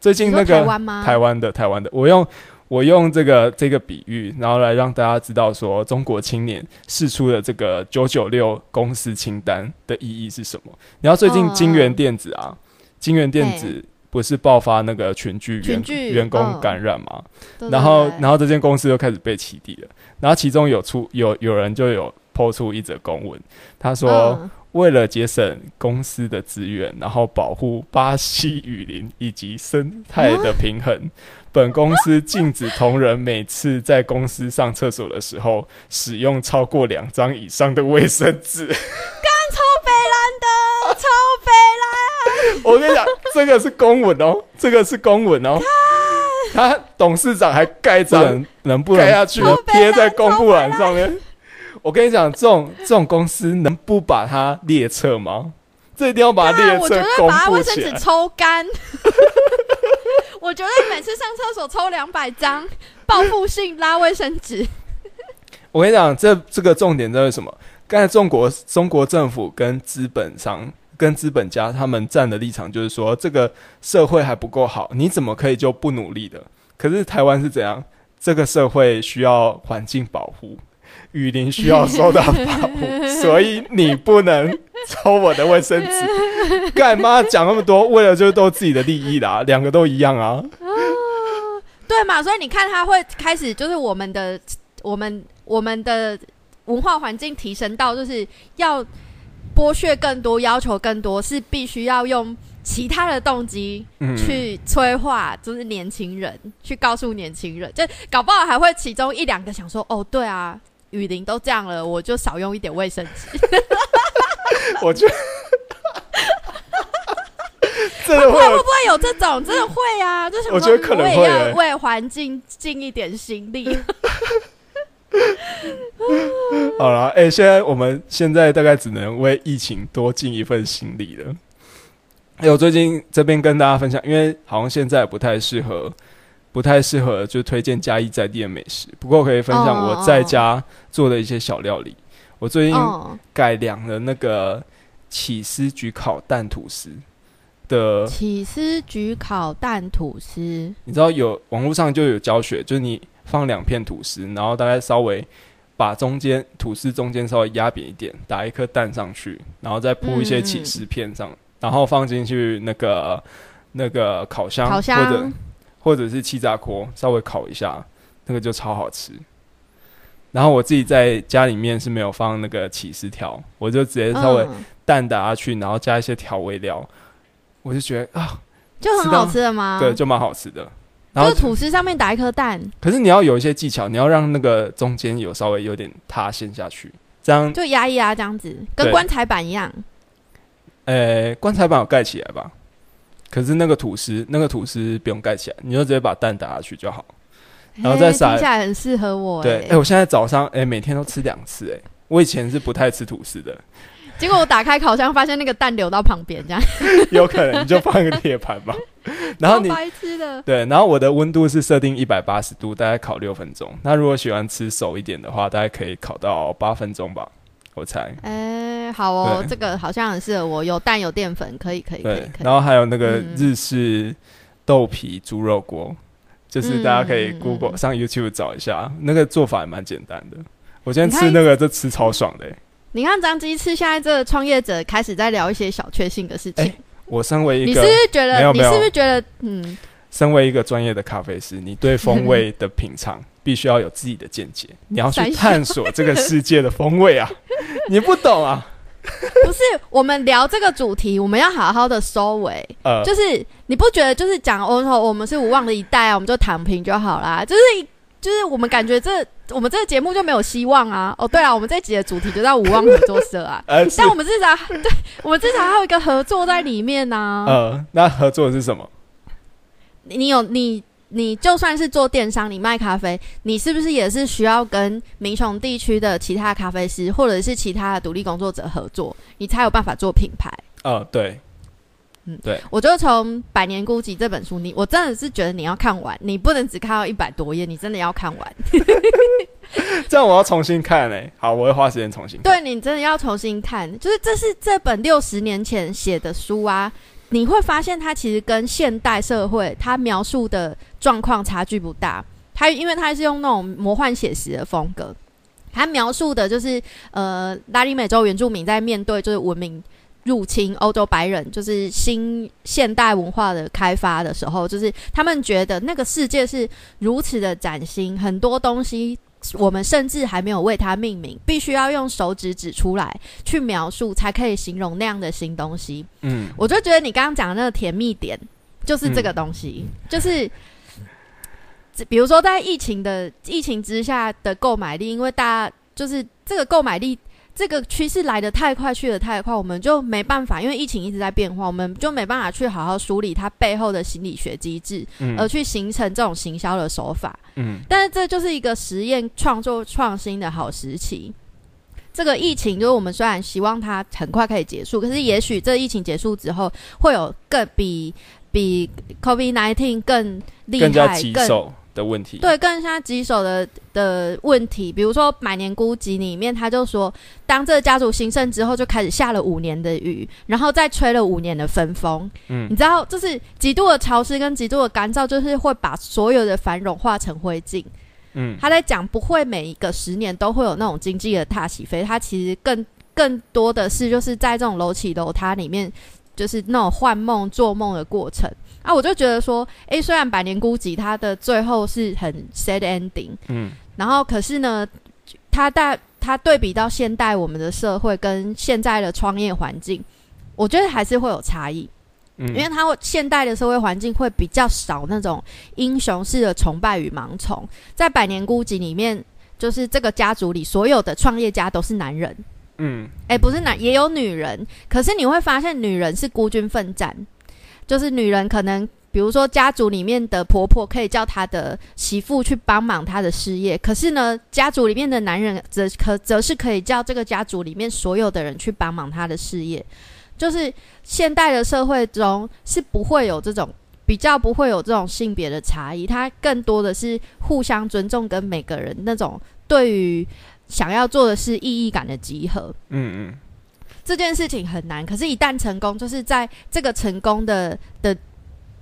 最近那个台湾吗？台湾的台湾的，我用我用这个这个比喻，然后来让大家知道说，中国青年释出的这个九九六公司清单的意义是什么。然后最近嗯金源电子啊，金源电子不是爆发那个群聚员员工嗯感染嘛？对然后然后这间公司又开始被起底了。然后其中有出有有人就有抛出一则公文，他说。嗯为了节省公司的资源，然后保护巴西雨林以及生态的平衡，本公司禁止同仁每次在公司上厕所的时候使用超过两张以上的卫生纸。超北蓝的，超北蓝。我跟你讲，这个是公文哦，这个是公文哦。他董事长还盖章，能不能盖下去贴在公布栏上面？我跟你讲，这种这种公司能不把它列册吗？这一定要把它列啊我绝册公对把卫生纸。抽干。我觉得每次上厕所抽两百张，报复性拉卫生纸。我跟你讲，这这个重点在于什么？刚才中国中国政府跟资本商、跟资本家他们站的立场就是说，这个社会还不够好，你怎么可以就不努力的？可是台湾是怎样？这个社会需要环境保护，雨林需要受到保护，所以你不能抽我的卫生纸。干嘛讲那么多？为了就是都自己的利益啦，两个都一样啊。对嘛？所以你看，他会开始就是我们的我们我们的文化环境提升到，就是要剥削更多，要求更多，是必须要用其他的动机嗯，去催化，就是年轻人去告诉年轻人，就搞不好还会其中一两个想说，哦，对啊。雨林都这样了，我就少用一点卫生纸。我觉得 真的会有会会不会有这种？真的会啊！就想说我觉得可能会欸要为环境尽一点心力。好了，哎、现在我们现在大概只能为疫情多尽一份心力了。哎、我最近这边跟大家分享，因为好像现在不太适合，不太适合就推荐嘉义在地的美食。不过可以分享哦我在家做的一些小料理。我最近嗯，改良了那个起司焗烤蛋吐司的，起司焗烤蛋吐司，你知道有网络上就有教学，就是你放两片吐司，然后大概稍微把中间吐司中间稍微压扁一点，打一颗蛋上去，然后再铺一些起司片上，然后放进去那个那个烤箱烤箱或者或者是气炸锅稍微烤一下，那个就超好吃。然后我自己在家里面是没有放那个起司条，我就直接稍微嗯蛋打下去，然后加一些调味料，我就觉得啊，就很好吃的吗？对，就蛮好吃的。然后就是吐司上面打一颗蛋，可是你要有一些技巧，你要让那个中间有稍微有点塌陷下去，这样，就压一压这样子，跟棺材板一样。呃，棺材板有盖起来吧？可是那个吐司，那个吐司不用盖起来，你就直接把蛋打下去就好。然后再撒听起来很适合我。对，哎、哎，我现在早上哎、每天都吃两次，哎，我以前是不太吃吐司的，结果我打开烤箱，发现那个蛋流到旁边，这样，有可能你就放一个铁盘吧，然后你白痴的。对，然后我的温度是设定一百八十度，大概烤六分钟。那如果喜欢吃熟一点的话，大概可以烤到八分钟吧，我猜。哎，好哦，这个好像很适合我，有蛋有淀粉，可以可以可以，可以。然后还有那个嗯日式豆皮猪肉锅，就是大家可以嗯 Google、嗯上 YouTube 找一下，那个做法也蛮简单的。我今天吃那个这吃超爽的欸、你看张鸡翅，现在这个创业者开始在聊一些小确幸的事情。哎我身为一个你是不是觉得？你是不是觉得？嗯，身为一个专业的咖啡师，你对风味的品尝必须要有自己的见解，你要去探索这个世界的风味啊！你不懂啊？不是，我们聊这个主题，我们要好好的收尾。呃，就是你不觉得，就是讲哦，我们是无望的一代啊，我们就躺平就好啦。就是就是我们感觉这我们这个节目就没有希望啊。哦，对啊，我们这集的主题就叫无望合作社啊。呃，但我们至少对我们至少还有一个合作在里面呢、呃，那合作是什么？你你有你你就算是做电商，你卖咖啡，你是不是也是需要跟民雄地区的其他咖啡师或者是其他的独立工作者合作，你才有办法做品牌？呃，对，嗯，对我就从《百年孤寂》这本书，你我真的是觉得你要看完，你不能只看到一百多页，你真的要看完。这样我要重新看诶、好，我会花时间重新看。对你真的要重新看，就是这是这本六十年前写的书啊，你会发现它其实跟现代社会它描述的状况差距不大。它因为它是用那种魔幻写实的风格，它描述的就是呃拉丁美洲原住民在面对就是文明入侵欧洲白人，就是新现代文化的开发的时候，就是他们觉得那个世界是如此的崭新，很多东西我们甚至还没有为它命名，必须要用手指指出来去描述，才可以形容那样的新东西。嗯，我就觉得你刚刚讲的那个甜蜜点，就是这个东西，就是。比如说，在疫情的疫情之下的购买力，因为大家就是这个购买力这个趋势来的太快，去的太快，我们就没办法，因为疫情一直在变化，我们就没办法去好好梳理它背后的心理学机制，嗯而去形成这种行销的手法。嗯但是这就是一个实验、创作、创新的好时期。这个疫情就是我们虽然希望它很快可以结束，可是也许这疫情结束之后，会有更比比 COVID nineteen 更厉害、更棘手的问题。对更像棘手的的问题。比如说《百年孤寂》里面，他就说，当这个家族兴盛之后，就开始下了五年的雨，然后再吹了五年的风风。嗯你知道，就是极度的潮湿跟极度的干燥，就是会把所有的繁荣化成灰烬。嗯他在讲不会每一个十年都会有那种经济的大起飞，他其实更更多的是就是在这种楼起楼塌里面，就是那种幻梦做梦的过程啊。我就觉得说，诶，虽然《百年孤寂》它的最后是很 sad ending，嗯然后可是呢，它大它对比到现代我们的社会跟现在的创业环境，我觉得还是会有差异。嗯，因为它会现代的社会环境会比较少那种英雄式的崇拜与盲从，在《百年孤寂》里面，就是这个家族里所有的创业家都是男人，嗯诶，不是男也有女人，可是你会发现女人是孤军奋战，就是女人可能。比如说，家族里面的婆婆可以叫她的媳妇去帮忙她的事业，可是呢，家族里面的男人则可则是可以叫这个家族里面所有的人去帮忙他的事业。就是现代的社会中是不会有这种比较不会有这种性别的差异，它更多的是互相尊重跟每个人那种对于想要做的事意义感的集合。嗯嗯这件事情很难，可是，一旦成功，就是在这个成功的的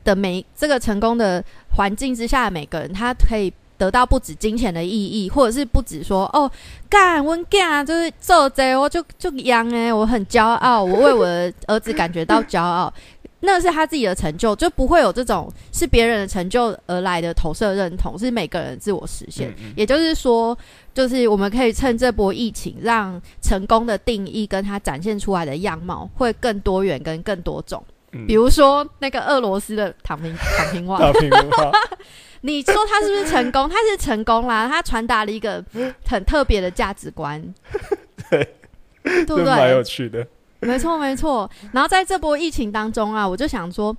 的每这个成功的环境之下每个人，他可以得到不止金钱的意义，或者是不止说哦，干温干就是做贼我就就一样哎，我很骄傲，我为我的儿子感觉到骄傲。那是他自己的成就，就不会有这种是别人的成就而来的投射认同，是每个人自我实现。嗯嗯也就是说，就是我们可以趁这波疫情，让成功的定义跟它展现出来的样貌会更多元跟更多种。嗯比如说那个俄罗斯的躺平 躺平王，大屏文化，你说他是不是成功？他是成功啦，他传达了一个很特别的价值观，对，对不对蛮有？趣的。没错，没错。然后在这波疫情当中啊，我就想说，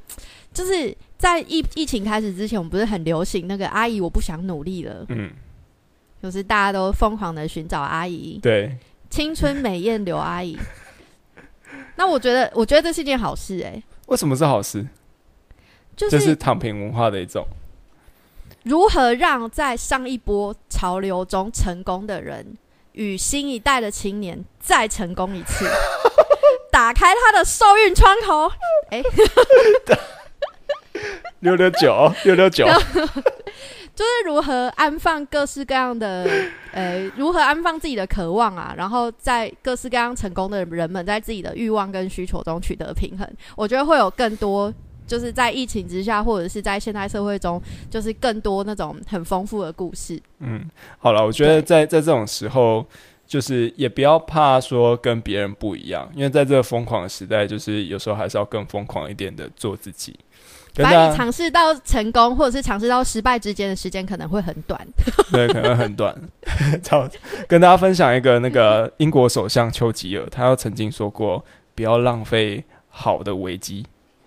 就是在疫疫情开始之前，我们不是很流行那个阿姨我不想努力了，嗯，就是大家都疯狂的寻找阿姨，对，青春美艳刘阿姨。那我觉得，我觉得这是一件好事哎、为什么是好事？就是躺平文化的一种。如何让在上一波潮流中成功的人，与新一代的青年再成功一次，打开他的受孕窗口。哎六六九，六六九，就是如何安放各式各样的，呃，如何安放自己的渴望啊，然后在各式各样成功的人们在自己的欲望跟需求中取得平衡。我觉得会有更多，就是在疫情之下，或者是在现代社会中，就是更多那种很丰富的故事。嗯，好了，我觉得在在这种时候，就是也不要怕说跟别人不一样，因为在这个疯狂的时代，就是有时候还是要更疯狂一点的做自己。跟反正你尝试到成功，或者是尝试到失败之间的时间可能会很短。对，可能很短。超跟大家分享一个那个英国首相丘吉尔，他曾经说过，不要浪费好的危机。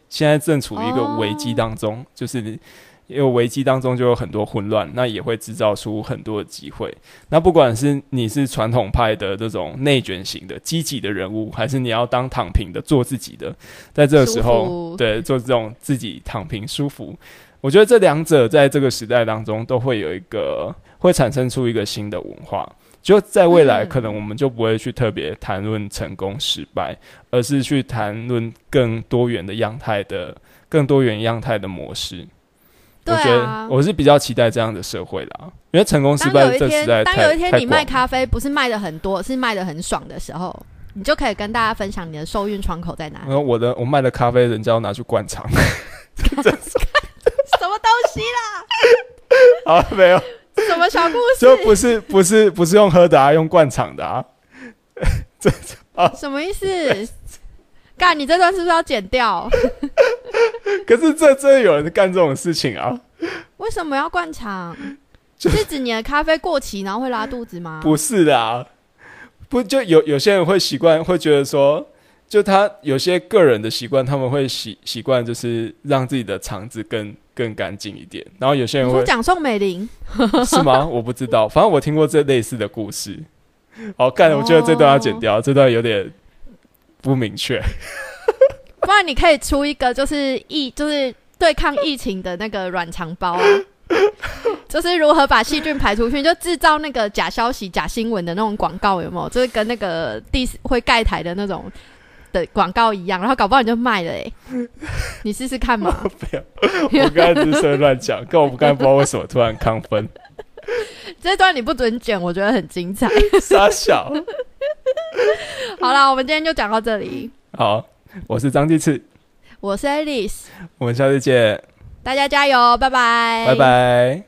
现在正处于一个危机当中，就是因为危机当中就有很多混乱，那也会制造出很多的机会。那不管是你是传统派的这种内卷型的积极的人物，还是你要当躺平的做自己的，在这个时候，对做这种自己躺平舒服，我觉得这两者在这个时代当中都会有一个会产生出一个新的文化。就在未来，嗯可能我们就不会去特别谈论成功失败，而是去谈论更多元的样态的、更多元样态的模式。对我觉得啊。我是比较期待这样的社会啦，因为成功失当败有一天这实在，当有一天你卖咖啡不是卖的很多，是卖的很爽的时候，你就可以跟大家分享你的受孕窗口在哪里。然后我的我卖的咖啡，人家要拿去灌肠。什么东西啦？啊，没有，什么小故事就？不是不是不是用喝的啊，用灌肠的啊。这啊。什么意思？干，你这段是不是要剪掉？可是这真的有人干这种事情啊？为什么要灌肠？就是指你的咖啡过期然后会拉肚子吗？不是的啊，不就有有些人会习惯，会觉得说，就他有些个人的习惯，他们会习习惯就是让自己的肠子更更干净一点，然后有些人会讲宋美龄，是吗？我不知道，反正我听过这类似的故事。好，干，我觉得这段要剪掉，这段有点不明确。不然你可以出一个就是疫，就是对抗疫情的那个软肠包啊，就是如何把细菌排出去，就制造那个假消息、假新闻的那种广告，有没有？就是跟那个第会盖台的那种的广告一样，然后搞不好你就卖了哎、你试试看嘛。不要，我刚才只是乱讲，跟我刚才不知道为什么突然亢奋，这段你不准剪，我觉得很精彩。傻小。好啦，我们今天就讲到这里。好，我是张继次，我是 Alice，我们下次见，大家加油，拜拜，拜拜。